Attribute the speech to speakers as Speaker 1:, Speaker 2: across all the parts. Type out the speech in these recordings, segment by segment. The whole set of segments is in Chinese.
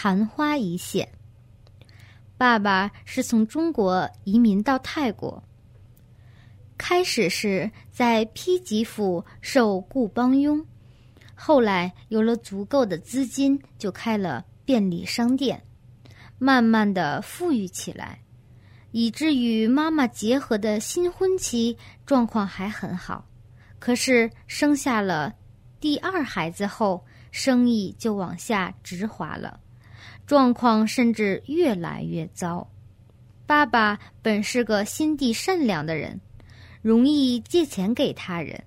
Speaker 1: 昙花一现。爸爸是从中国移民到泰国，开始是在披吉府受雇帮佣，后来有了足够的资金，就开了便利商店，慢慢的富裕起来，以至于妈妈结合的新婚期状况还很好，可是生下了第二孩子后，生意就往下直滑了。状况甚至越来越糟。爸爸本是个心地善良的人，容易借钱给他人，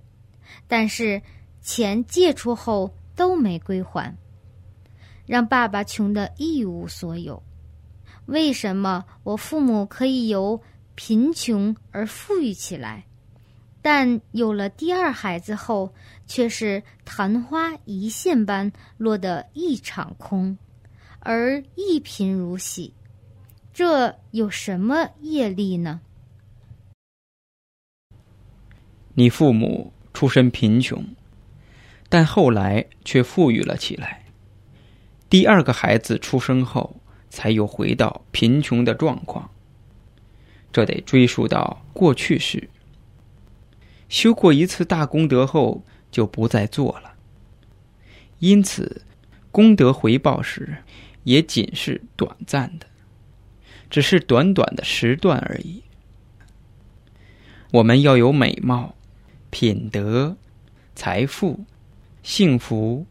Speaker 1: 但是钱借出后都没归还，让爸爸穷得一无所有。为什么我父母可以由贫穷而富裕起来，但有了第二孩子后，却是昙花一现般落得一场空？而一贫如洗，这有什么业力呢？
Speaker 2: 你父母出身贫穷，但后来却富裕了起来。第二个孩子出生后，才又回到贫穷的状况。这得追溯到过去时，修过一次大功德后，就不再做了。因此，功德回报时。也仅是短暂的，只是短短的时段而已。我们要有美貌、品德、财富、幸福、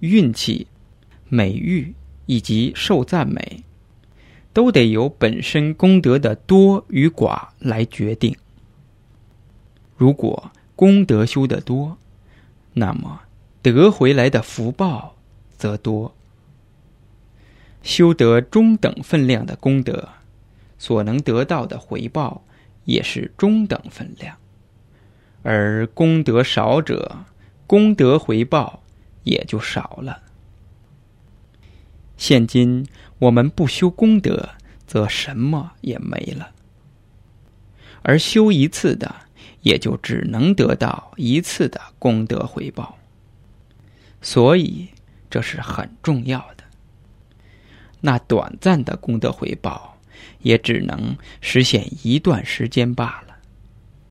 Speaker 2: 运气、美誉以及受赞美，都得由本身功德的多与寡来决定。如果功德修得多，那么得回来的福报则多。修得中等分量的功德，所能得到的回报也是中等分量；而功德少者，功德回报也就少了。现今我们不修功德，则什么也没了；而修一次的，也就只能得到一次的功德回报。所以，这是很重要的。那短暂的功德回报，也只能实现一段时间罢了。